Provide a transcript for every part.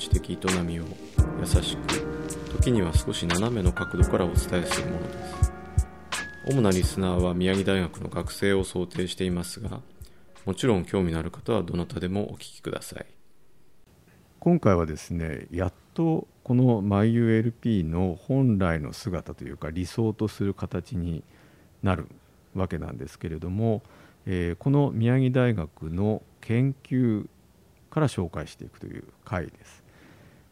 知的営みを優しく時には少し斜めの角度からお伝えするものです。主なリスナーは宮城大学の学生を想定していますがもちろん興味のある方はどなたでもお聞きください。今回はですねやっとこの MyULP の本来の姿というか理想とする形になるわけなんですけれども、えー、この宮城大学の研究から紹介していくという回です。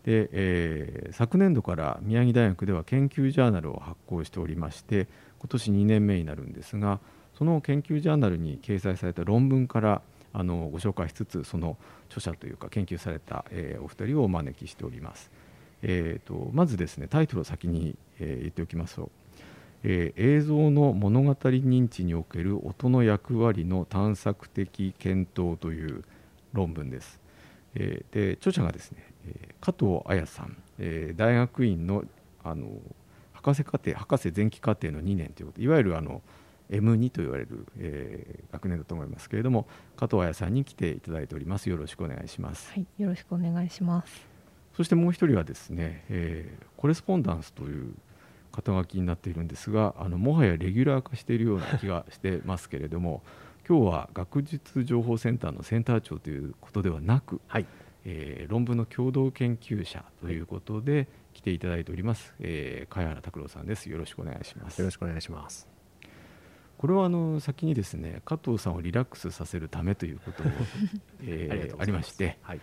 で、えー、昨年度から宮城大学では研究ジャーナルを発行しておりまして今年2年目になるんですがその研究ジャーナルに掲載された論文からあのご紹介しつつその著者というか研究された、えー、お二人をお招きしております、えーと、まずですねタイトルを先に、えー、言っておきますと、えー、映像の物語認知における音の役割の探索的検討という論文です、えー、で著者がですね、え加藤彩さん、え大学院のあの博士課程博士前期課程の2年ということいわゆるあの M2 と言われる、えー、学年だと思いますけれども加藤彩さんに来ていただいております。よろしくお願いします。はいよろしくお願いします。そしてもう一人はですね、えー、コレスポンダンスという肩書きになっているんですがあのもはやレギュラー化しているような気がしてますけれども今日は学術情報センターのセンター長ということではなく、はいえー、論文の共同研究者ということで来ていただいております、えー、茅原拓郎さんです。よろしくお願いします。よろしくお願いします。これはあの先にですね加藤さんをリラックスさせるためということも、えー、ありまして、はい、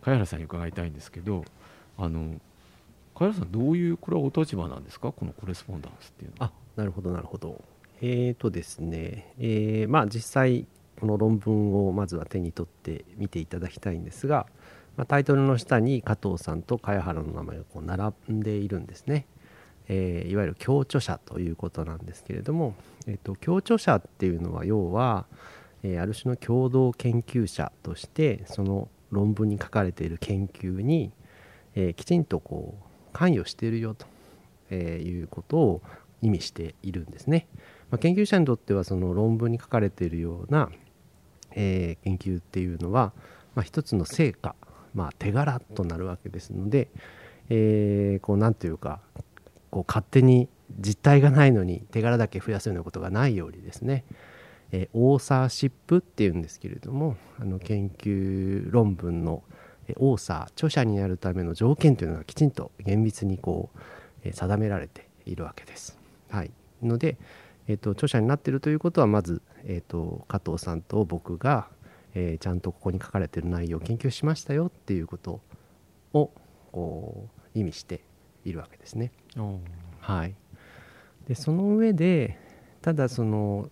茅原さんに伺いたいんですけどあの茅原さんどういうこれはお立場なんですか？このコレスポンダンスっていうのは。あなるほどなるほど。えーとですね、えー、まあ実際この論文をまずは手に取って見ていただきたいんですが、まあ、タイトルの下に加藤さんと茅原の名前がこう並んでいるんですね。えー、いわゆる共著者ということなんですけれども、えーと、共著者っていうのは要は、えー、ある種の共同研究者としてその論文に書かれている研究に、えー、きちんとこう関与しているよと、えいうことを意味しているんですね。まあ、研究者にとってはその論文に書かれているような、え研究っていうのは、まあ、一つの成果、まあ、手柄となるわけですので、えー、こうなんというかこう勝手に実体がないのに手柄だけ増やすようなことがないようにですね、えー、オーサーシップっていうんですけれどもあの研究論文のオーサー著者になるための条件というのがきちんと厳密にこう、えー、定められているわけです。はい、ので、えーと、著者になっているということはまず、えーと、加藤さんと僕が、えー、ちゃんとここに書かれている内容を研究しましたよっていうことをこう意味しているわけですね。はい、でその上でただその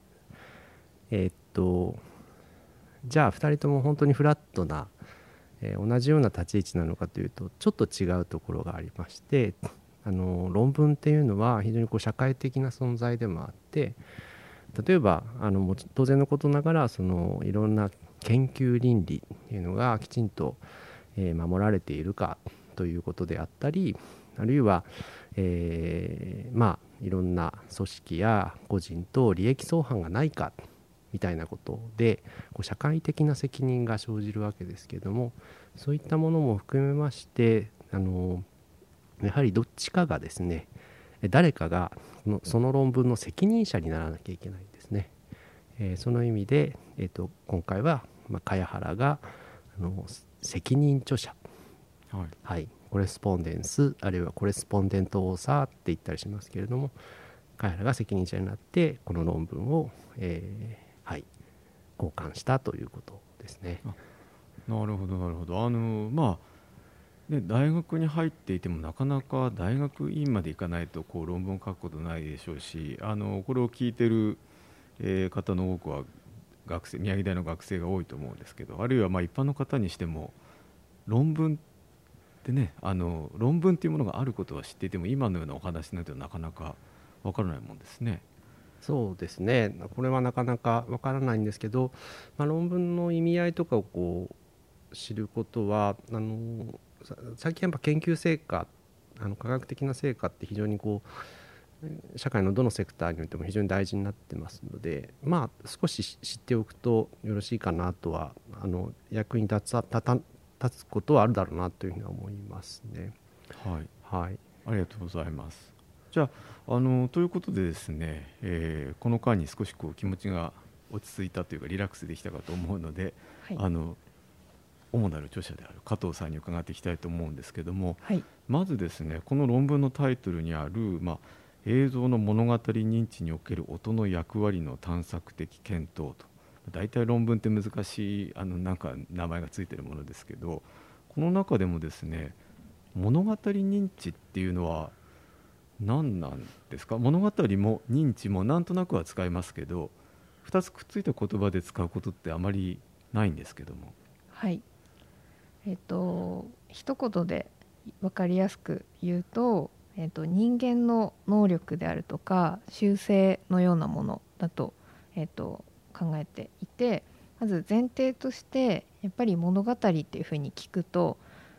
えー、っとじゃあ2人とも本当にフラットな、えー、同じような立ち位置なのかというとちょっと違うところがありましてあの論文っていうのは非常にこう社会的な存在でもあって例えばあの当然のことながらそのいろんな研究倫理っていうのがきちんと、え、守られているかということであったりあるいは、えー、まあいろんな組織や個人と利益相反がないかみたいなことでこう社会的な責任が生じるわけですけどもそういったものも含めましてあのやはりどっちかがですね誰かがその論文の責任者にならなきゃいけないんですね。えー、その意味で、えーと、今回は、まあ、茅原があの責任著者、はい、はい、コレスポンデンスあるいはコレスポンデントオーサーって言ったりしますけれども彼らが責任者になってこの論文を、えー、はい交換したということですね。なるほどなるほど。あのまあね、大学に入っていてもなかなか大学院まで行かないとこう論文を書くことないでしょうしあのこれを聞いてる、えー、方の多くは学生宮城大の学生が多いと思うんですけどあるいはま一般の方にしても論文でねあの論文というものがあることは知っていても今のようなお話なんてなかなかわからないもんですね。そうですねこれはなかなかわからないんですけど、まあ、論文の意味合いとかをこう知ることはあの最近やっぱ研究成果あの科学的な成果って非常にこう社会のどのセクターにおいても非常に大事になってますのでまあ少し知っておくとよろしいかなとはあの役に立つ立つことはあるだろうなというふうに思いますね。はい、はい、ありがとうございます。じゃああのということでですね、えー、この間に少しこう気持ちが落ち着いたというかリラックスできたかと思うので、はい、あの主なる著者である加藤さんに伺っていきたいと思うんですけども、はい、まずですねこの論文のタイトルにある、まあ、映像の物語認知における音の役割の探索的検討と。大体論文って難しいあのなんか名前がついてるものですけどこの中でもですね物語認知っていうのは何なんですか？物語も認知もなんとなくは使いますけど2つくっついた言葉で使うことってあまりないんですけども。はい。えっと一言で分かりやすく言うと、えっと、人間の能力であるとか習性のようなものだと、えっと、考えていてまず前提としてやっぱり物語っていうふうに聞くと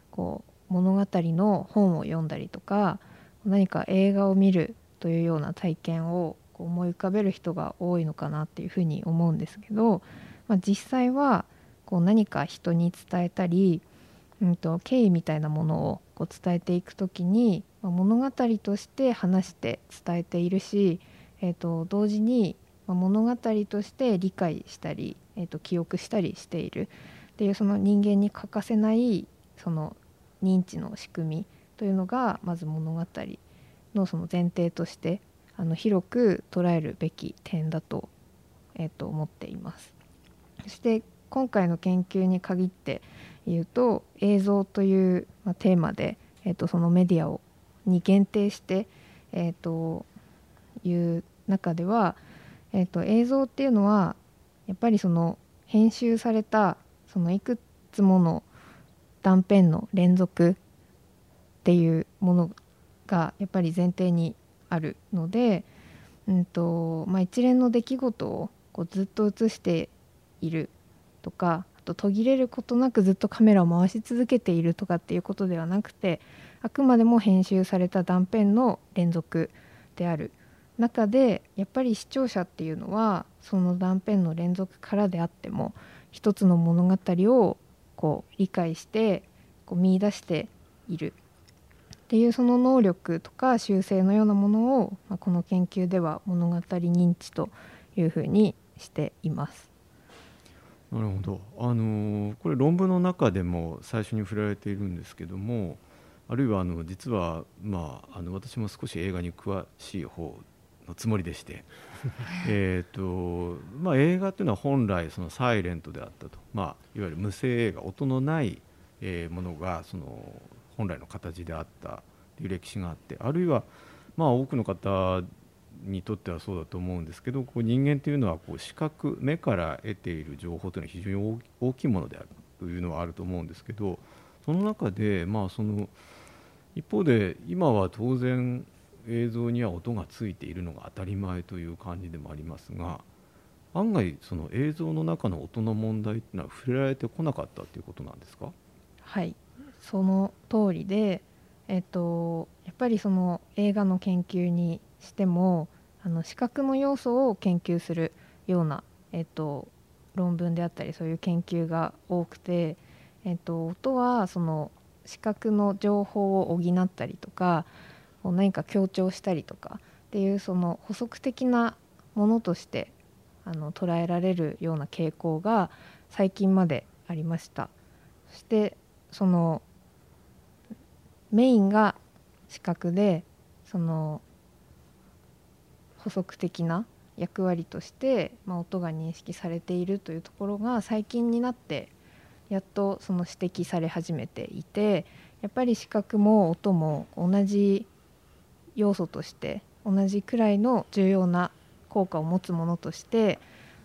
こう物語の本を読んだりとか何か映画を見るというような体験を思い浮かべる人が多いのかなっていうふうに思うんですけど、まあ、実際はこう何か人に伝えたり、うんと、経緯みたいなものをこう伝えていく時に、まあ、物語として話して伝えているし、えーと、同時に、物語として理解したり、えーと記憶したりしているっていうその人間に欠かせないその認知の仕組みというのがまず物語のその前提としてあの広く捉えるべき点だと,、えー、と思っています。そして今回の研究に限って言うと映像という、まあ、テーマで、えー、とそのメディアをに限定して、えー、という中では、えー、と映像っていうのはやっぱりその編集されたそのいくつもの断片の連続っていうものがやっぱり前提にあるので、うんとまあ、一連の出来事をこうずっと映しているとかと途切れることなくずっとカメラを回し続けているとかっていうことではなくてあくまでも編集された断片の連続である中でやっぱり視聴者っていうのはその断片の連続からであっても一つの物語をこう理解してこう見出しているっていうその能力とか習性のようなものを、まあ、この研究では物語認知というふうにしています。なるほど、あのー、これ論文の中でも最初に触られているんですけどもあるいはあの実は、まあ、あの私も少し映画に詳しい方のつもりでして えと、まあ、映画というのは本来そのサイレントであったと、まあ、いわゆる無声映画音のない、えー、ものがその本来の形であったという歴史があってあるいはまあ多くの方にとってはそうだと思うんですけどこう人間というのはこう視覚目から得ている情報というのは非常に大きいものであるというのはあると思うんですけどその中でまあその一方で今は当然映像には音がついているのが当たり前という感じでもありますが案外その映像の中の音の問題というのは触れられてこなかったということなんですか？はい。その通りで、えっと、やっぱりその映画の研究にしてもあの視覚の要素を研究するような、えっと、論文であったりそういう研究が多くて、えっと、音はその視覚の情報を補ったりとか何か強調したりとかっていうその補足的なものとしてあの捉えられるような傾向が最近までありました。そしてそのメインが視覚でその補足的な役割として、まあ、音が認識されているというところが最近になってやっとその指摘され始めていてやっぱり視覚も音も同じ要素として同じくらいの重要な効果を持つものとして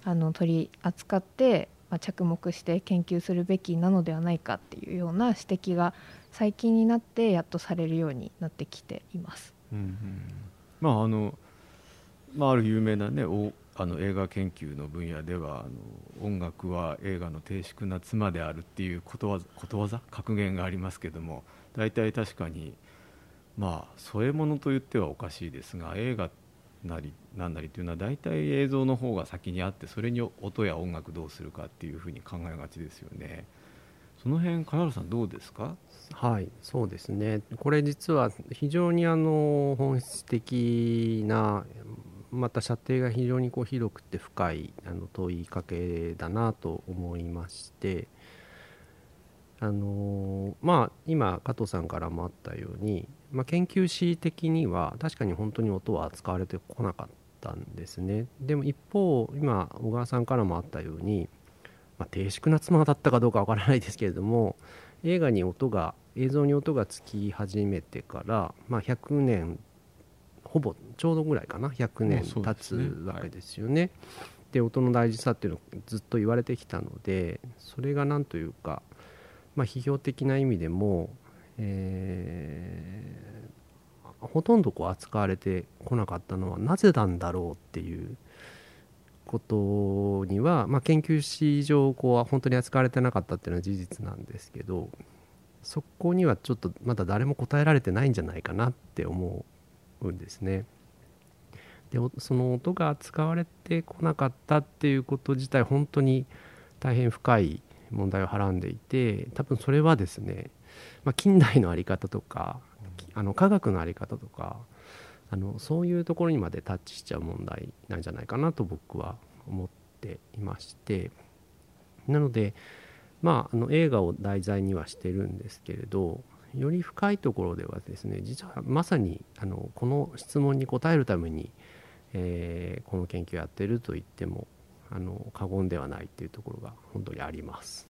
あの取り扱って、まあ、着目して研究するべきなのではないかっていうような指摘が最近になってやっとされるようになってきています。うんうん、まああのまあ、ある有名な、ね、あの映画研究の分野ではあの音楽は映画の低粛な妻であるっていうことわことわざ格言がありますけども大体確かにまあ添え物と言ってはおかしいですが映画なりなんなりというのは大体映像の方が先にあってそれに音や音楽どうするかっていうふうに考えがちですよね。その辺金原さんどうですか？はいそうですねこれ実は非常にあの本質的なまた射程が非常にこう広くて深いあの問いかけだなと思いましてあのまあ今加藤さんからもあったように、まあ、研究史的には確かに本当に音は使われてこなかったんですね。でも一方今小川さんからもあったように、まあ、低粛な妻だったかどうかわからないですけれども映画に音が映像に音がつき始めてから、まあ、100年ほぼちょうどぐらいかな。100年経つわけですよね。で音の大事さっていうのをずっと言われてきたのでそれが何というか、まあ、批評的な意味でも、えー、ほとんどこう扱われてこなかったのはなぜなんだろうっていうことには、まあ、研究史上こう本当に扱われてなかったっていうのは事実なんですけどそこにはちょっとまだ誰も答えられてないんじゃないかなって思うんですね。でその音が使われてこなかったっていうこと自体本当に大変深い問題をはらんでいて多分それはですね、まあ、近代の在り方とかあの科学の在り方とかあのそういうところにまでタッチしちゃう問題なんじゃないかなと僕は思っていましてなのでまああの映画を題材にはしてるんですけれどより深いところではですね実はまさにあのこの質問に答えるために、えー、この研究をやってると言ってもあの過言ではないというところが本当にあります。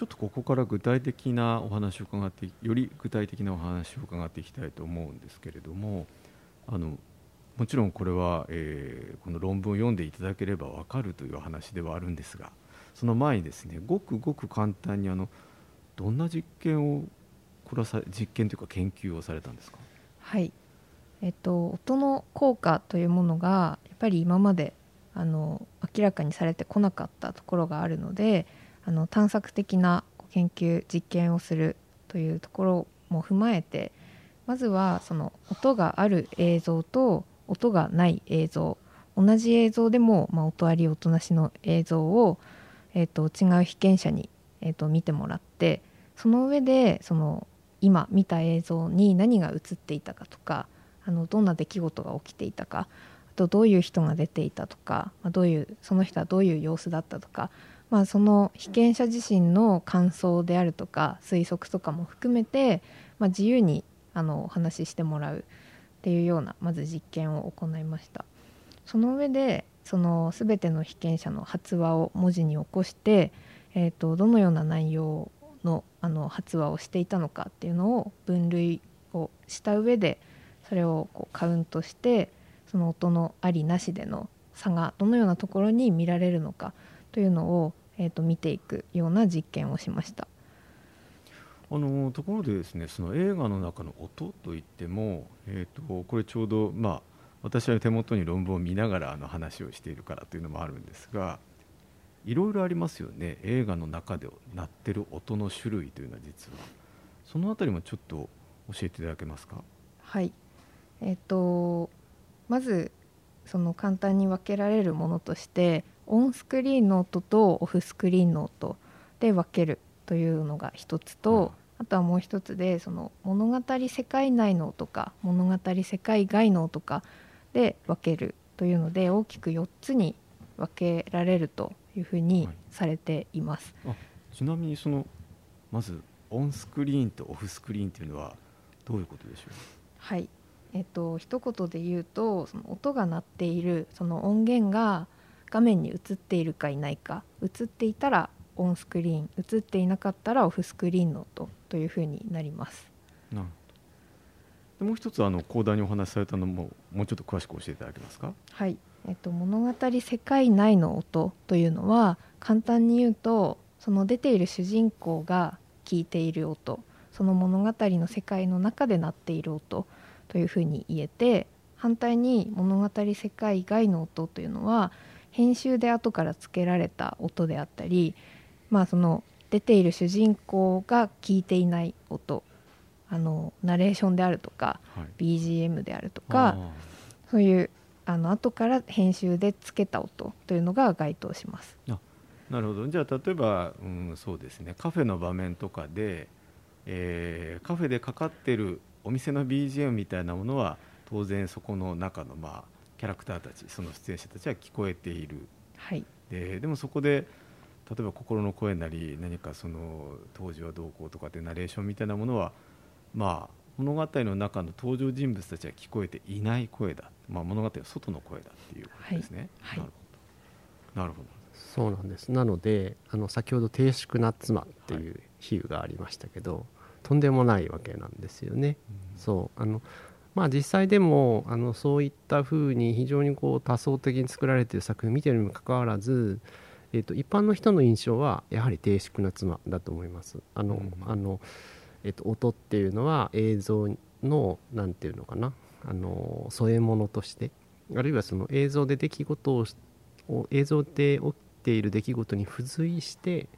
ちょっとここから具体的なお話を伺ってより具体的なお話を伺っていきたいと思うんですけれどもあのもちろんこれは、えー、この論文を読んでいただければ分かるという話ではあるんですがその前にですねごくごく簡単にあのどんな実験をこれはさ実験というか研究をされたんですか？はい。えっと、音の効果というものがやっぱり今まであの明らかにされてこなかったところがあるのであの探索的な研究実験をするというところも踏まえてまずはその音がある映像と音がない映像同じ映像でも、まあ、音あり音なしの映像を、えーと、違う被験者に、えーと見てもらってその上でその今見た映像に何が映っていたかとかあのどんな出来事が起きていたかあとどういう人が出ていたとか、まあ、どういうその人はどういう様子だったとかまあ、その被験者自身の感想であるとか推測とかも含めて、まあ、自由にあのお話ししてもらうっていうようなまず実験を行いました。その上でその全ての被験者の発話を文字に起こして、えーと、どのような内容のあの発話をしていたのかっていうのを分類をした上でそれをこうカウントしてその音のありなしでの差がどのようなところに見られるのかというのをえーと、見ていくような実験をしました。あのところでですねその映画の中の音といっても、えーと、これちょうど、まあ、私は手元に論文を見ながらあの話をしているからというのもあるんですがいろいろありますよね。映画の中で鳴ってる音の種類というのは実は。その辺りもちょっと教えていただけますか？はい。えっ、ー、とまずその簡単に分けられるものとしてオンスクリーンの音とオフスクリーンの音で分けるというのが一つと、あとはもう一つでその物語世界内の音か物語世界外の音かで分けるというので大きく4つに分けられるというふうにされています。はい、ちなみにそのまずオンスクリーンとオフスクリーンというのはどういうことでしょう？はい。えっと一言で言うとその音が鳴っているその音源が画面に映っているかいないか映っていたらオンスクリーン映っていなかったらオフスクリーンの音というふうになります。でもう一つあの講談にお話しされたのももうちょっと詳しく教えていただけますか？はい、えっと、物語世界内の音というのは簡単に言うとその出ている主人公が聞いている音その物語の世界の中で鳴っている音というふうに言えて反対に物語世界外の音というのは編集で後からつけられた音であったりまあその出ている主人公が聞いていない音あのナレーションであるとかはい。BGM であるとかそういうあの後から編集でつけた音というのが該当します。なるほど。じゃあ例えば、うん、そうですね。カフェの場面とかで、えーカフェでかかってるお店の BGM みたいなものは当然そこの中の、まあ、キャラクターたちその出演者たちは聞こえている。はい、ででもそこで例えば心の声なり何かその当時はどうこうとかってナレーションみたいなものはまあ物語の中の登場人物たちは聞こえていない声だ、まあ、物語の外の声だっていうことですね。はい。なるほど。なるほど。そうなんです。なのであの先ほど「低粛な妻」っていう比喩がありましたけど、とんでもないわけなんですよね。そう。あのまあ実際でもあのそういった風に非常にこう多層的に作られている作品を見ているにもかかわらず、えー、と一般の人の印象はやはり低粛な妻だと思います。あの、うんあのえー、と音っていうのは映像のなんていうのかなあの添え物としてあるいはその映像で出来事をを映像で起きている出来事に付随して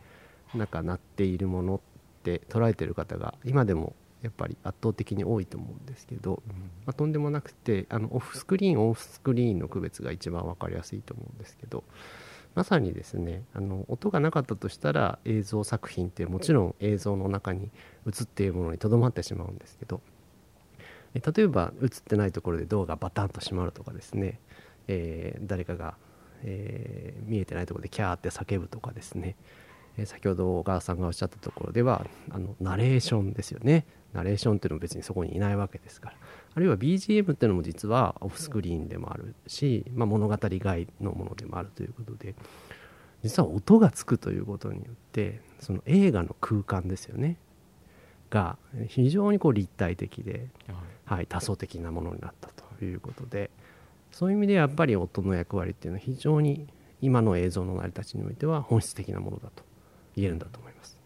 なんかなっているものって捉えてる方が今でもやっぱり圧倒的に多いと思うんですけど、うん。まあ、とんでもなくてあのオフスクリーンオフスクリーンの区別が一番分かりやすいと思うんですけどまさにですねあの音がなかったとしたら映像作品ってもちろん映像の中に映っているものにとどまってしまうんですけどえ例えば映ってないところでドアがバタンと閉まるとかですね、えー誰かが、えー見えてないところでキャーって叫ぶとかですね、えー先ほど小川さんがおっしゃったところではあのナレーションですよね。ナレーションっていうのも別にそこにいないわけですから。あるいは BGM っていうのも実はオフスクリーンでもあるし、まあ、物語外のものでもあるということで実は音がつくということによってその映画の空間ですよね。が非常にこう立体的ではい。はい、多層的なものになったということでそういう意味でやっぱり音の役割っていうのは非常に今の映像の成り立ちにおいては本質的なものだと言えるんだと思います。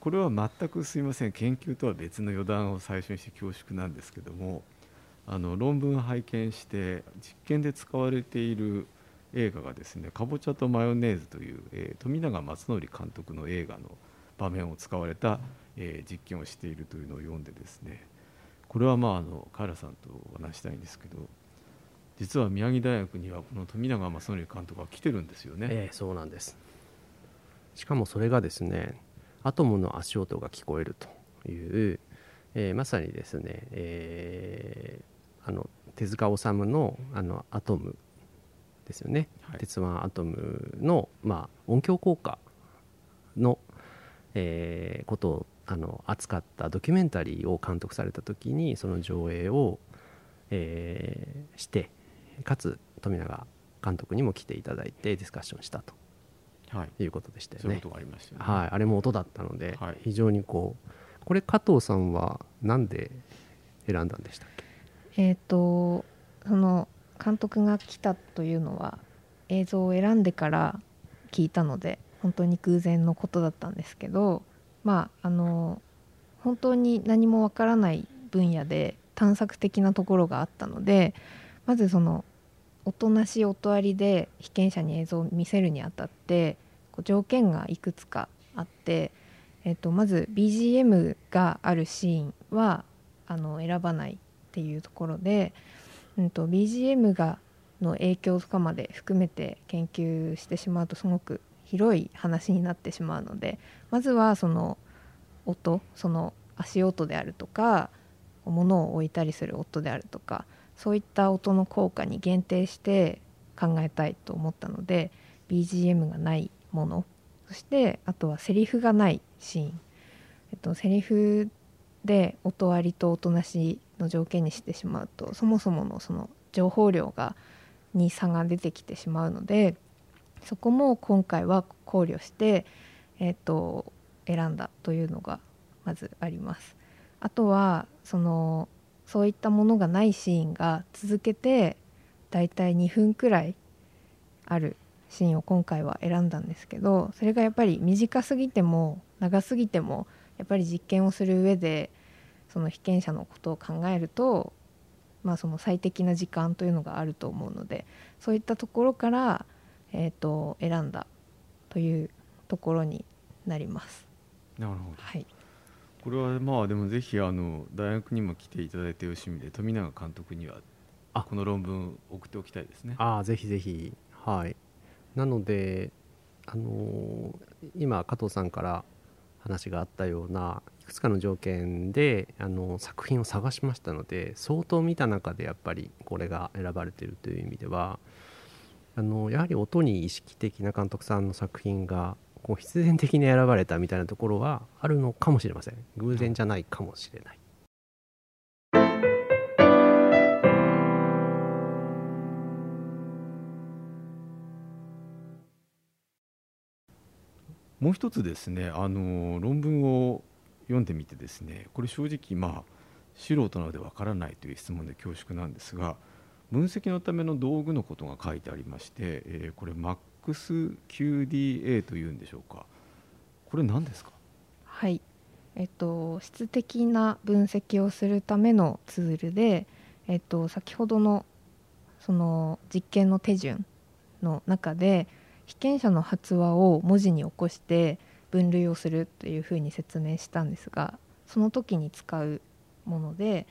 これは全くすいません研究とは別の余談を最初にして恐縮なんですけどもあの論文を拝見して実験で使われている映画がですね「かぼちゃとマヨネーズ」という、えー富永松則監督の映画の場面を使われた、えー実験をしているというのを読んでですねこれはまああのカエラさんとお話したいんですけど実は宮城大学にはこの富永正則監督が来てるんですよね。ええそうなんです。しかもそれがですねアトムの足音が聞こえるという、えーまさにですね、えーあの手塚治虫のあのアトムですよね、はい。鉄腕アトムの、まあ、音響効果の、えーことをあの扱ったドキュメンタリーを監督された時にその上映を、えーしてかつ富永監督にも来ていただいてディスカッションしたと。はい、いうことでしたよね。そういうこと。がありましたよね。はい、あれも音だったので、はい。非常にこうこれ加藤さんはなんで選んだんでしたっけ？えっ、とその監督が来たというのは映像を選んでから聞いたので本当に偶然のことだったんですけどまああの本当に何もわからない分野で探索的なところがあったのでまずその音なし音ありで被験者に映像を見せるにあたってこう条件がいくつかあって、えっとまず BGM があるシーンはあの選ばないっていうところで、うん、と BGM がの影響とかまで含めて研究してしまうとすごく広い話になってしまうのでまずはその音その足音であるとか物を置いたりする音であるとかそういった音の効果に限定して考えたいと思ったので BGM がないものそしてあとはセリフがないシーン、えっと、セリフで音ありと音なしの条件にしてしまうとそもそものその情報量がに差が出てきてしまうのでそこも今回は考慮して、えー、と選んだというのがまずあります。あとはそのそういったものがないシーンが続けてだいたい2分くらいあるシーンを今回は選んだんですけどそれがやっぱり短すぎても長すぎてもやっぱり実験をする上でその被験者のことを考えると、まあ、その最適な時間というのがあると思うのでそういったところから、えー、と選んだというところになります。なるほどはい、これはまあでもぜひあの大学にも来ていただいてよろしい意味で富永監督にはあ。この論文送っておきたいですね。ああぜひぜひ。はい。なのであのー今加藤さんから話があったようないくつかの条件であの作品を探しましたので相当見た中でやっぱりこれが選ばれているという意味ではあのやはり音に意識的な監督さんの作品がこう必然的に選ばれたみたいなところはあるのかもしれません。偶然じゃないかもしれない。もう一つですねあの論文を読んでみてですねこれ正直まあ素人なのでわからないという質問で恐縮なんですが分析のための道具のことが書いてありまして、えーこれ MAXQDA というんでしょうか。これ何ですか？はい。えっと、質的な分析をするためのツールで、えっと、先ほどのその実験の手順の中で被験者の発話を文字に起こして分類をするというふうに説明したんですがその時に使うもので、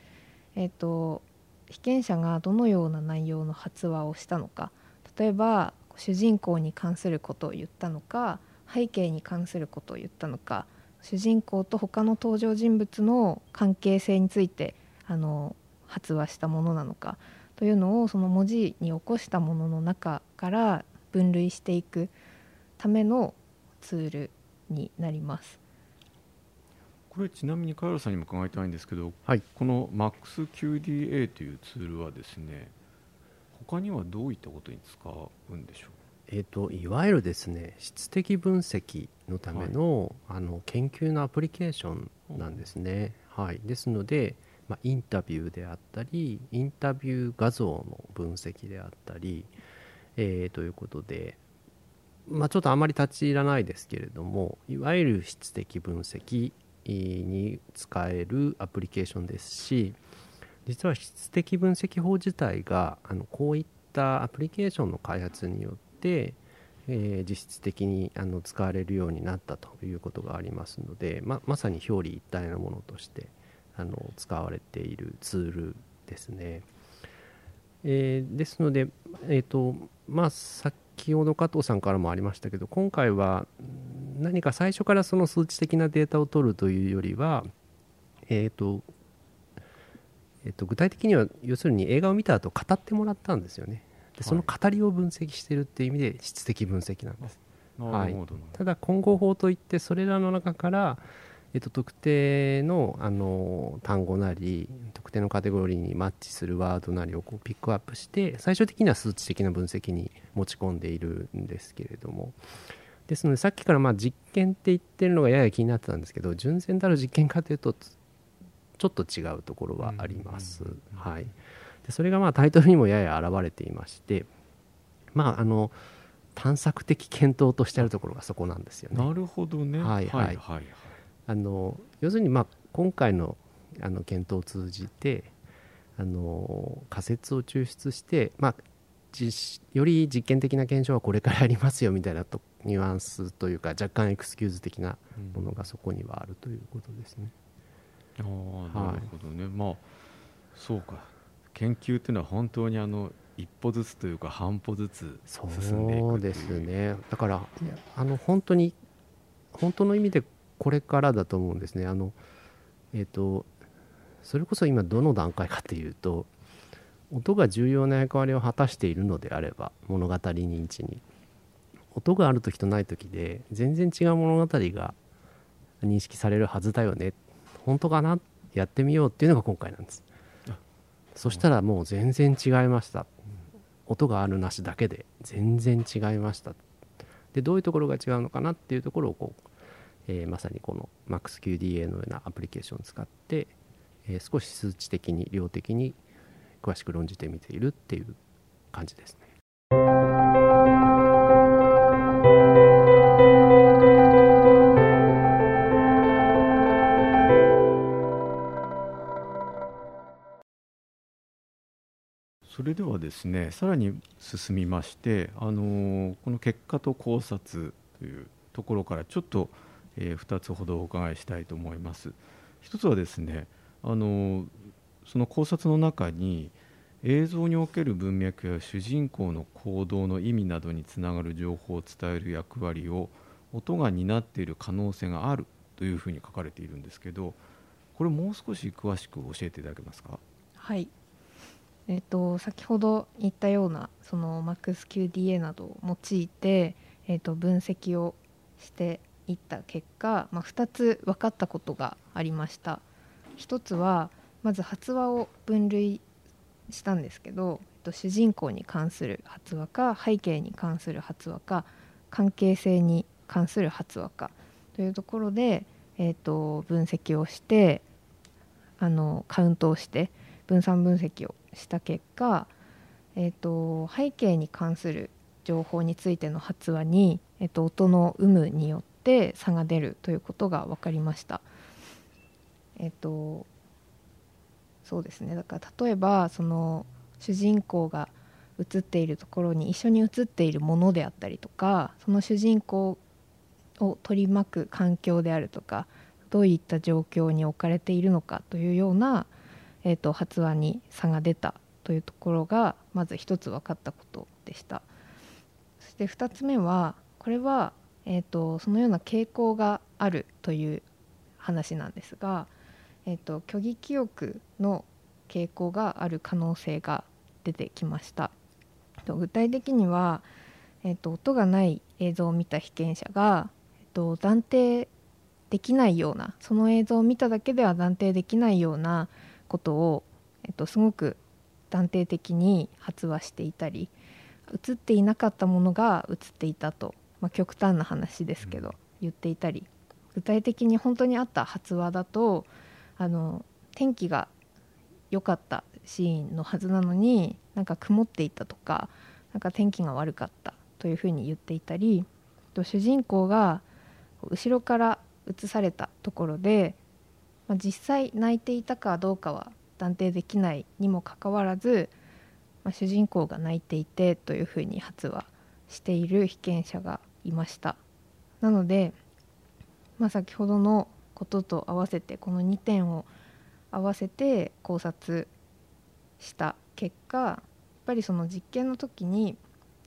えっと、被験者がどのような内容の発話をしたのか。例えば主人公に関することを言ったのか背景に関することを言ったのか主人公と他の登場人物の関係性についてあの発話したものなのかというのをその文字に起こしたものの中から分類していくためのツールになります。これちなみにカエラさんにも伺いたいんですけど、はいこの MAXQDA というツールはですね他にはどういったことに使うんでしょう？えー、といわゆるですね質的分析のための,、あの研究のアプリケーションなんですね、はい、ですので、まあ、インタビューであったりインタビュー画像の分析であったり、えーということで、まあ、ちょっとあまり立ち入らないですけれどもいわゆる質的分析に使えるアプリケーションですし実は質的分析法自体があのこういったアプリケーションの開発によって、えー実質的にあの使われるようになったということがありますのでままさに表裏一体のものとしてあの使われているツールですね。えーですので、えーとまあ、先ほど加藤さんからもありましたけど今回は何か最初からその数値的なデータを取るというよりは、えーとえーと具体的には要するに映画を見た後語ってもらったんですよね。でその語りを分析してるっていう意味で質的分析なんです。なるほど。な、ただ混合法といってそれらの中から、えっと、特定のあの単語なり特定のカテゴリーにマッチするワードなりをこうピックアップして最終的には数値的な分析に持ち込んでいるんですけれども。ですのでさっきからまあ実験って言ってるのがやや気になってたんですけど純然たる実験かというとちょっと違うところはあります。うんうんうんはい、でそれがまあタイトルにもやや現れていましてまああの探索的検討としてあるところがそこなんですよね。なるほどねはいはいはいはいあの要するにまあ今回のあの検討を通じてあの仮説を抽出して、まあ、実より実験的な検証はこれからやりますよみたいなとニュアンスというか若干エクスキューズ的なものがそこにはあるということですね。ああはい。なるほどね、まあそうか。研究っていうのは本当にあの一歩ずつというか半歩ずつそ進んでいくっていう。うですね。だからあの本当に本当の意味でこれからだと思うんですね。あのえっ、とそれこそ今どの段階かっていうと音が重要な役割を果たしているのであれば物語認知に。音がある時とない時で全然違う物語が認識されるはずだよね本当かな？やってみようっていうのが今回なんです。あ。そしたらもう全然違いました。音があるなしだけで全然違いました。でどういうところが違うのかなっていうところをこう、えー、まさにこの MaxQDA のようなアプリケーションを使って、えー、少し数値的に量的に詳しく論じてみているっていう感じですね。それではですねさらに進みましてあのこの結果と考察というところからちょっと、えー、2つほどお伺いしたいと思います。一つはですねあのその考察の中に映像における文脈や主人公の行動の意味などにつながる情報を伝える役割を音が担っている可能性があるというふうに書かれているんですけどこれもう少し詳しく教えていただけますか？はいえーと、先ほど言ったようなその MaxQDA などを用いて、えーと、分析をしていった結果、まあ、2つ分かったことがありました。1つはまず発話を分類したんですけど、えーと、主人公に関する発話か背景に関する発話か関係性に関する発話かというところで、えー、と分析をしてあのカウントをして分散分析をした結果、えーと、背景に関する情報についての発話に、えーと、音の有無によって差が出るということが分かりました。えっ、ー、とそうですねだから例えばその主人公が映っているところに一緒に映っているものであったりとかその主人公を取り巻く環境であるとかどういった状況に置かれているのかというようなえーと、発話に差が出たというところがまず一つ分かったことでした。そして2つ目はこれは、えーと、そのような傾向があるという話なんですが、えーと、虚偽記憶の傾向がある可能性が出てきました。具体的には、えー、と音がない映像を見た被験者が、えー、と断定できないようなその映像を見ただけでは断定できないようなことを、えっと、すごく断定的に発話していたり映っていなかったものが映っていたと、まあ、極端な話ですけど、言っていたり具体的に本当にあった発話だとあの天気が良かったシーンのはずなのになんか曇っていたとかなんか天気が悪かったというふうに言っていたりと主人公が後ろから映されたところでまあ、実際泣いていたかどうかは断定できないにもかかわらず、まあ、主人公が泣いていてというふうに発話している被験者がいました。なので、まあ、先ほどのことと合わせてこの2点を合わせて考察した結果やっぱりその実験の時に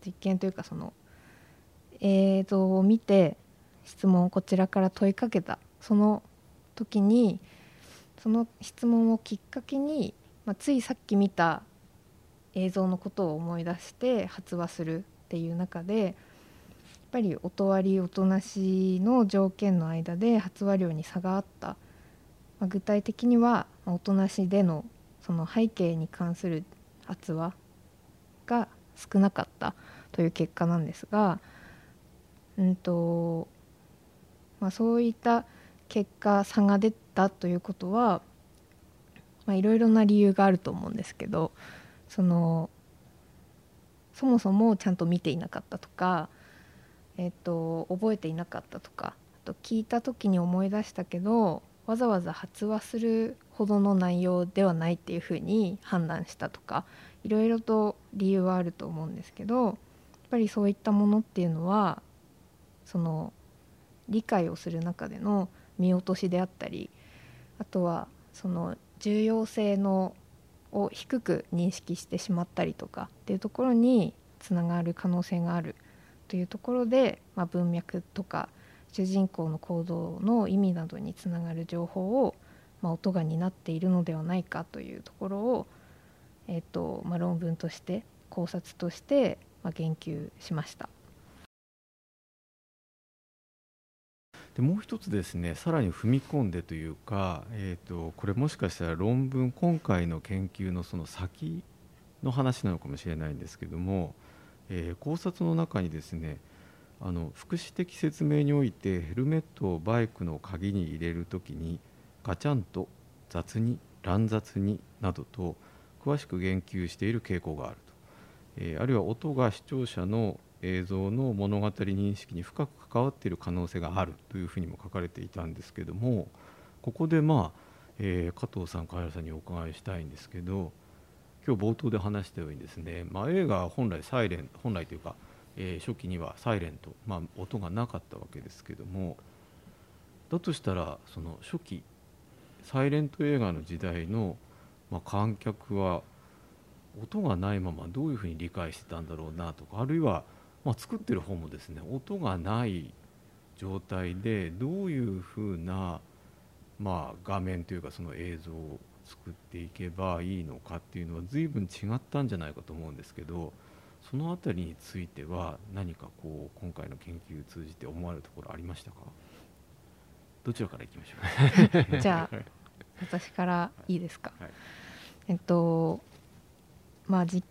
実験というかその映像を見て質問をこちらから問いかけた。その時にその質問をきっかけに、まあ、ついさっき見た映像のことを思い出して発話するっていう中でやっぱり音割り音なしの条件の間で発話量に差があった、まあ、具体的には音なしでのその背景に関する発話が少なかったという結果なんですが、うんとまあ、そういった結果差が出たということはいろいろな理由があると思うんですけどそのそもそもちゃんと見ていなかったとか、えーと、覚えていなかったとかあと聞いた時に思い出したけどわざわざ発話するほどの内容ではないっていうふうに判断したとかいろいろと理由はあると思うんですけどやっぱりそういったものっていうのはその理解をする中での見落としであったりあとはその重要性のを低く認識してしまったりとかっていうところにつながる可能性があるというところで、まあ、文脈とか主人公の行動の意味などにつながる情報を、まあ、音が担っているのではないかというところを、えーとまあ、論文として考察として、ま、言及しました。でもう一つですねさらに踏み込んでというか、えーと、これもしかしたら論文今回の研究のその先の話なのかもしれないんですけども、えー、考察の中にですねあの福祉的説明においてヘルメットをバイクの鍵に入れるときにガチャンと雑に乱雑になどと詳しく言及している傾向があると、えー、あるいは音が視聴者の映像の物語認識に深く関わっている可能性があるというふうにも書かれていたんですけどもここでまあ、えー、加藤さん、茅原さんにお伺いしたいんですけど今日冒頭で話したようにですね、まあ、映画は本来サイレン本来というか、えー、初期にはサイレント、まあ、音がなかったわけですけどもだとしたらその初期サイレント映画の時代の、まあ、観客は音がないままどういうふうに理解してたんだろうなとかあるいは、まあ、作ってる方もですね音がない状態でどういうふうな、まあ、画面というかその映像を作っていけばいいのかっていうのは随分違ったんじゃないかと思うんですけどその辺りについては何かこう今回の研究を通じて思われるところありましたか？どちらからいきましょう？じゃあ私からいいですか、はい、えっとまあじ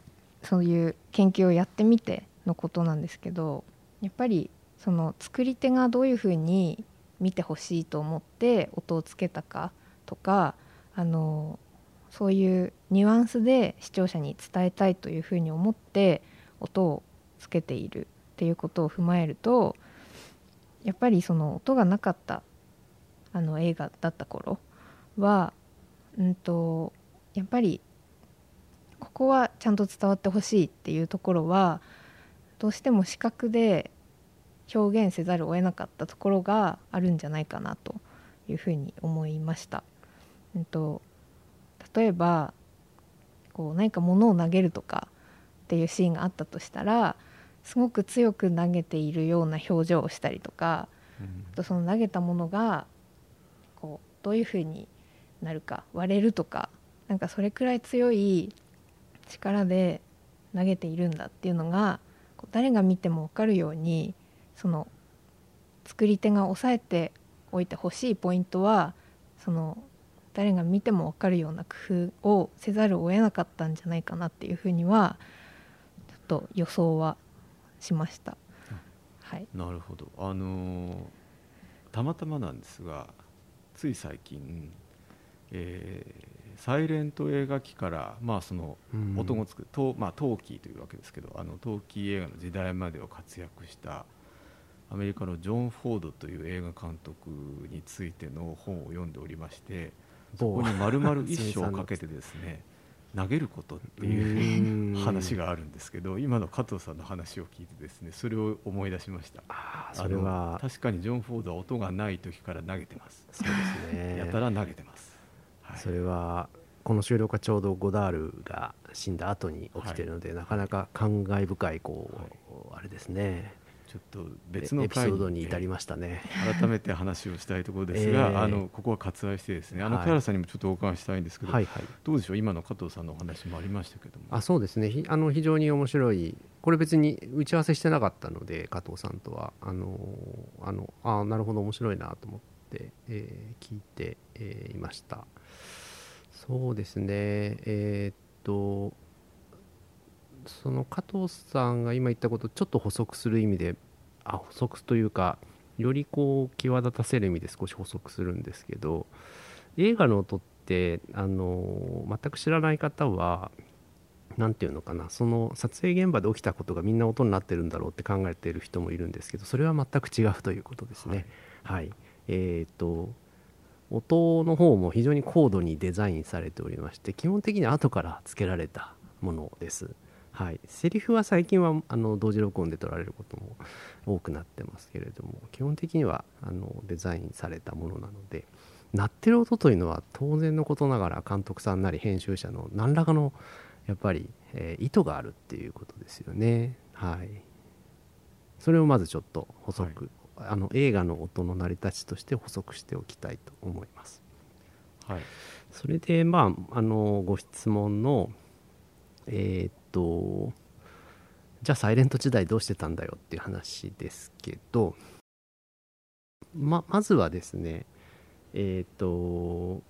そういう研究をやってみてのことなんですけどやっぱりその作り手がどういうふうに見てほしいと思って音をつけたかとかあのそういうニュアンスで視聴者に伝えたいというふうに思って音をつけているっていうことを踏まえるとやっぱりその音がなかったあの映画だった頃は、うんと、やっぱりここはちゃんと伝わってほしいっていうところはどうしても視覚で表現せざるを得なかったところがあるんじゃないかなというふうに思いました。うんと、例えばこう何か物を投げるとかっていうシーンがあったとしたらすごく強く投げているような表情をしたりとか、うん、あとその投げたものがこうどういうふうになるか割れるとかなんかそれくらい強い力で投げているんだっていうのが誰が見ても分かるようにその作り手が押さえておいてほしいポイントはその誰が見ても分かるような工夫をせざるを得なかったんじゃないかなっていうふうにはちょっと予想はしました。はい、なるほど。あのー、たまたまなんですがつい最近、えー、サイレント映画機から、まあ、その音をつく、うん、まあ、トーキーというわけですけどあのトーキー映画の時代までを活躍したアメリカのジョン・フォードという映画監督についての本を読んでおりましてそこに丸々一生かけてですね 投げることっていう話があるんですけど今の加藤さんの話を聞いてですねそれを思い出しました。あそれは。確かにジョン・フォードは音がない時から投げてます。そうですね。やたら投げてます、はい、それはこの収録はちょうどゴダールが死んだ後に起きてるので、はい、なかなか感慨深いこう、はい、あれですね。ちょっと別のエピソードに至りましたね。改めて話をしたいところですが、えー、あのここは割愛してですねあの、さんにもちょっとお伺いしたいんですけど、はいはい、どうでしょう？今の加藤さんのお話もありましたけども。あそうですね。あの非常に面白い。これ別に打ち合わせしてなかったので加藤さんとはあのあのあなるほど面白いなと思って、えー、聞いて、えー、いましたそうですね。えー、っとその加藤さんが今言ったことをちょっと補足する意味であ補足というかよりこう際立たせる意味で少し補足するんですけど映画の音ってあの全く知らない方は何て言うのかなその撮影現場で起きたことがみんな音になってるんだろうって考えている人もいるんですけどそれは全く違うということですね。はい、はい、えっ、ー、と音の方も非常に高度にデザインされておりまして基本的に後から付けられたものです。はい、セリフは最近はあの同時録音で撮られることも多くなってますけれども基本的にはあのデザインされたものなので鳴ってる音というのは当然のことながら監督さんなり編集者の何らかのやっぱり、えー、意図があるっていうことですよね。はい。それをまずちょっと補足、あの映画の音の成り立ちとして補足しておきたいと思います。はい。それでまああのご質問のえー、っとじゃあサイレント時代どうしてたんだよっていう話ですけどままずはですねえっ、と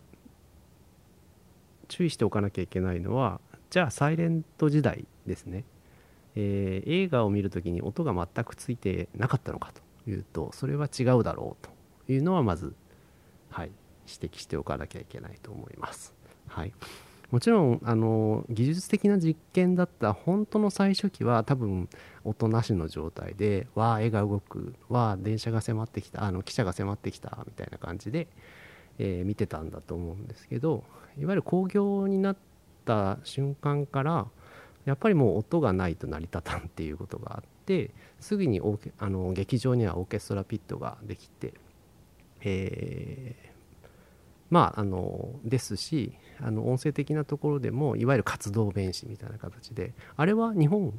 注意しておかなきゃいけないのはじゃあサイレント時代ですね。えー映画を見るときに音が全くついてなかったのかというとそれは違うだろうというのはまず、はい、指摘しておかなきゃいけないと思います。はい、もちろんあの技術的な実験だった本当の最初期は多分音なしの状態で「わあ絵が動く」「わあ電車が迫ってきた」あの「汽車が迫ってきた」みたいな感じで、えー見てたんだと思うんですけどいわゆる興行になった瞬間からやっぱりもう音がないと成り立たんっていうことがあってすぐにオーケあの劇場にはオーケストラピットができて、えーまああのですしあの音声的なところでもいわゆる活動弁士みたいな形であれは日本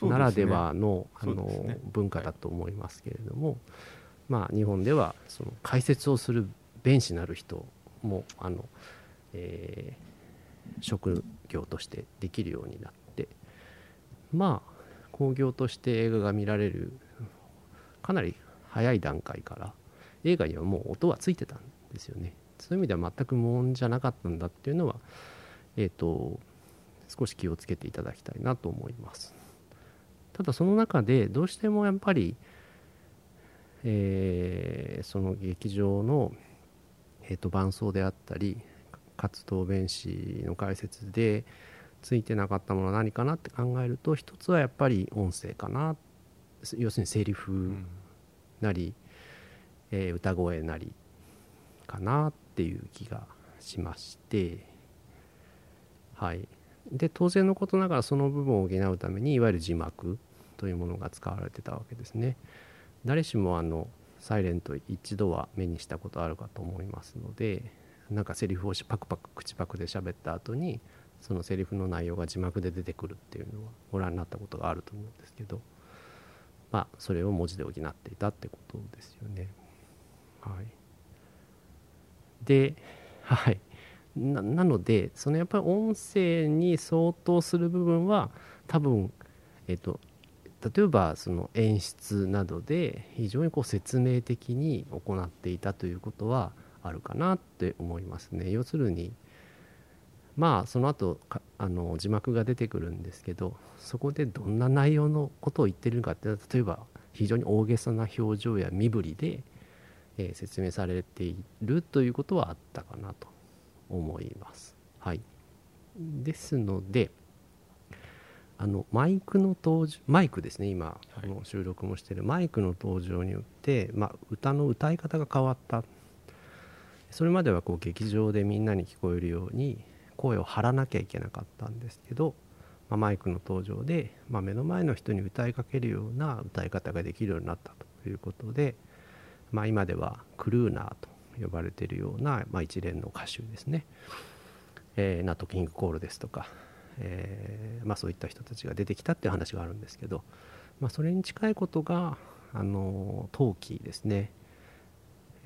ならではの,、あの文化だと思いますけれども、まあ、日本ではその解説をする弁士なる人もあの、えー職業としてできるようになってまあ興行として映画が見られるかなり早い段階から映画にはもう音はついてたんですよね。そういう意味では全く無音じゃなかったんだっていうのはえっ、と少し気をつけていただきたいなと思います。ただその中でどうしてもやっぱり、えーその劇場の、えー、と伴奏であったり活動弁士の解説でついてなかったものは何かなって考えると一つはやっぱり音声かな。要するにセリフなり、えー歌声なりかなっていう気がしまして。はい。で当然のことながらその部分を補うためにいわゆる字幕というものが使われてたわけですね。誰しもあのサイレント一度は目にしたことあるかと思いますのでなんかセリフをパクパク口パクで喋った後にそのセリフの内容が字幕で出てくるっていうのはご覧になったことがあると思うんですけどまあそれを文字で補っていたってことですよね。はい。ではい。ななのでそのやっぱり音声に相当する部分は多分えっと例えばその演出などで非常にこう説明的に行っていたということはあるかなって思いますね。要するにまあその後かあの字幕が出てくるんですけどそこでどんな内容のことを言ってるのかって例えば非常に大げさな表情や身振りで、えー説明されているということはあったかなと思います。はい、ですのであのマイクの登場マイクですね今、はい。この収録もしてるマイクの登場によって、まあ、歌の歌い方が変わったそれまではこう劇場でみんなに聞こえるように声を張らなきゃいけなかったんですけど、まあ、マイクの登場で、まあ、目の前の人に歌いかけるような歌い方ができるようになったということで、まあ、今ではクルーナーと呼ばれているような、まあ、一連の歌手ですね、えーナット・キング・コールですとか、えーまあ、そういった人たちが出てきたっていう話があるんですけど、まあ、それに近いことがあの陶器ですね、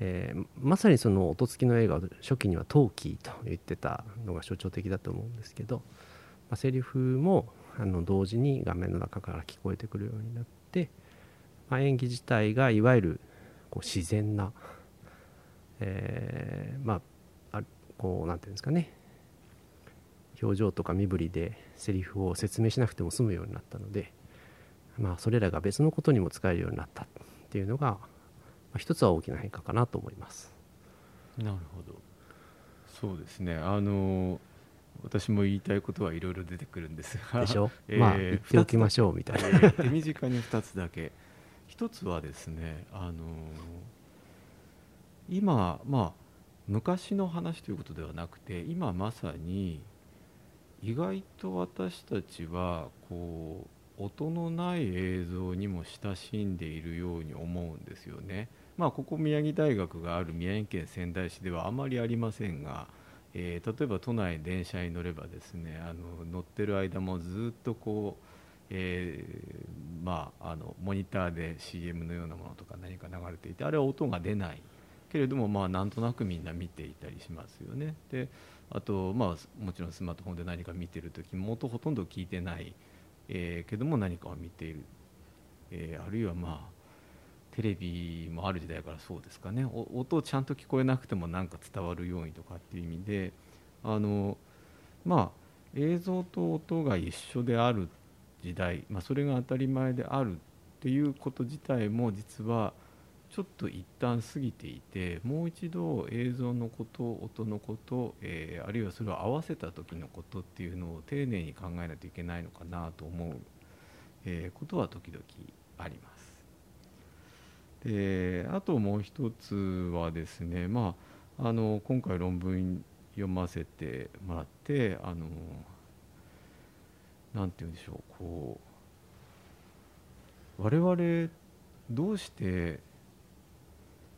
えーまさにその音付きの映画初期には陶器と言ってたのが象徴的だと思うんですけど、まあ、セリフもあの同時に画面の中から聞こえてくるようになって、まあ、演技自体がいわゆるこう自然な、えーまああこうなんていうんですかね。表情とか身振りでセリフを説明しなくても済むようになったので、まあ、それらが別のことにも使えるようになったっていうのが、まあ、一つは大きな変化かなと思います。なるほどそうですねあの私も言いたいことはいろいろ出てくるんですがでしょ、えーまあ言っておきましょうみたいな。えー手短に2つだけ 一つはですねあの今まあ昔の話ということではなくて今まさに意外と私たちはこう音のない映像にも親しんでいるように思うんですよね。まあ、ここ宮城大学がある宮城県仙台市ではあまりありませんが、えー例えば都内電車に乗ればですねあの乗ってる間もずっとこう、えーまあ、あのモニターで CM のようなものとか何か流れていてあれは音が出ない。けれども、まあ、なんとなくみんな見ていたりしますよね。であと、まあ、もちろんスマートフォンで何か見てる時も音ほとんど聞いてない、えーけども何かを見ている、えあるいはまあテレビもある時代からそうですかねお音ちゃんと聞こえなくてもなんか伝わるようにとかっていう意味であのまあ映像と音が一緒である時代、まあ、それが当たり前であるっていうこと自体も実はちょっと一旦過ぎていてもう一度映像のこと音のこと、えー、あるいはそれを合わせた時のことっていうのを丁寧に考えないといけないのかなと思う、えー、ことは時々あります。であともう一つはですね、まあ、あの今回論文読ませてもらってあのなんて言うんでしょうこう我々どうして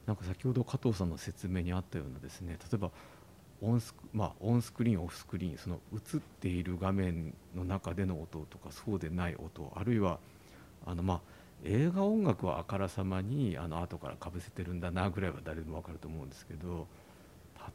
なんか先ほど加藤さんの説明にあったようなですね例えばオンスク,、まあ、オンスクリーンオフスクリーンその映っている画面の中での音とかそうでない音あるいはあのまあ映画音楽はあからさまにあの後からかぶせてるんだなぐらいは誰でも分かると思うんですけど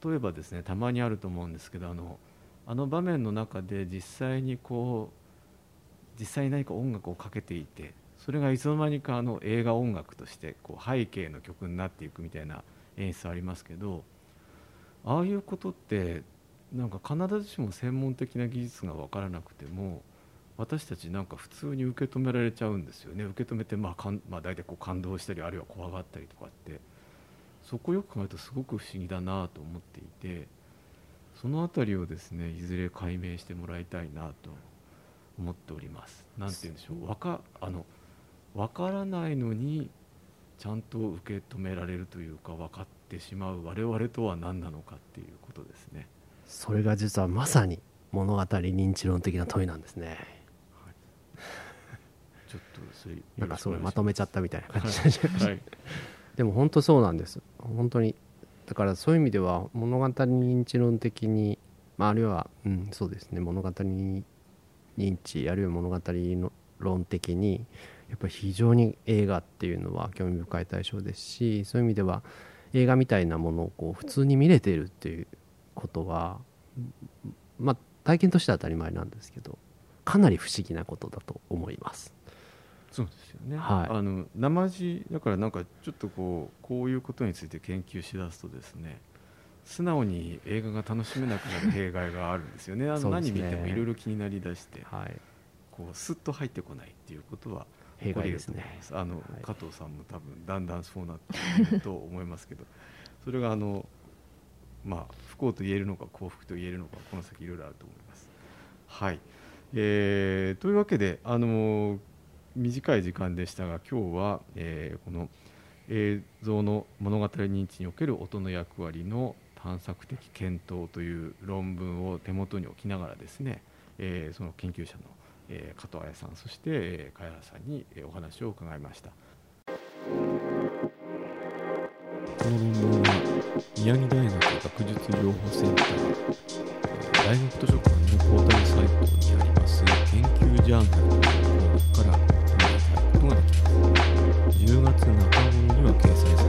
例えばですねたまにあると思うんですけどあのあの場面の中で実際にこう実際に何か音楽をかけていてそれがいつの間にかあの映画音楽としてこう背景の曲になっていくみたいな演出ありますけどああいうことってなんか必ずしも専門的な技術が分からなくても私たちなんか普通に受け止められちゃうんですよね。受け止めてまあかん、まあ、大体こう感動したりあるいは怖がったりとかって。そこよく考えるとすごく不思議だなと思っていてその辺りをですねいずれ解明してもらいたいなと思っております。なんて言うんでしょう。わかあの分からないのにちゃんと受け止められるというか分かってしまう我々とは何なのかっていうことですね。それが実はまさに物語認知論的な問いなんですね、ちょっとそれなんかそれまとめちゃったみたいな感じで、はい、でも本当そうなんです。本当に。だからそういう意味では物語認知論的に、まあ、あるいは、うん、そうですね。物語認知あるいは物語の論的にやっぱり非常に映画っていうのは興味深い対象ですしそういう意味では映画みたいなものをこう普通に見れているっていうことはまあ体験としては当たり前なんですけどかなり不思議なことだと思います。そうですよね、はい、あの生地だからなんかちょっとこうこういうことについて研究しだすとですね素直に映画が楽しめなくなる弊害があるんですよね。あの何見てもいろいろ気になりだして、はい、こうスッと入ってこないっていうことは弊害ですね。あの、はい、加藤さんも多分だんだんそうなっていると思いますけど それがあのまあ不幸と言えるのか幸福と言えるのかこの先いろいろあると思います。はい、えー、というわけであの短い時間でしたが今日は、えー、この映像の物語認知における音の役割の探索的検討という論文を手元に置きながらですね、えー、その研究者のえー、加藤彩さんそして、えー、茅原さんに、えー、お話を伺いました。この論文は宮城大学学術情報センター、えー、大学図書館のポータルサイトにあります研究ジャーナルという項目から10月中頃には掲載されています。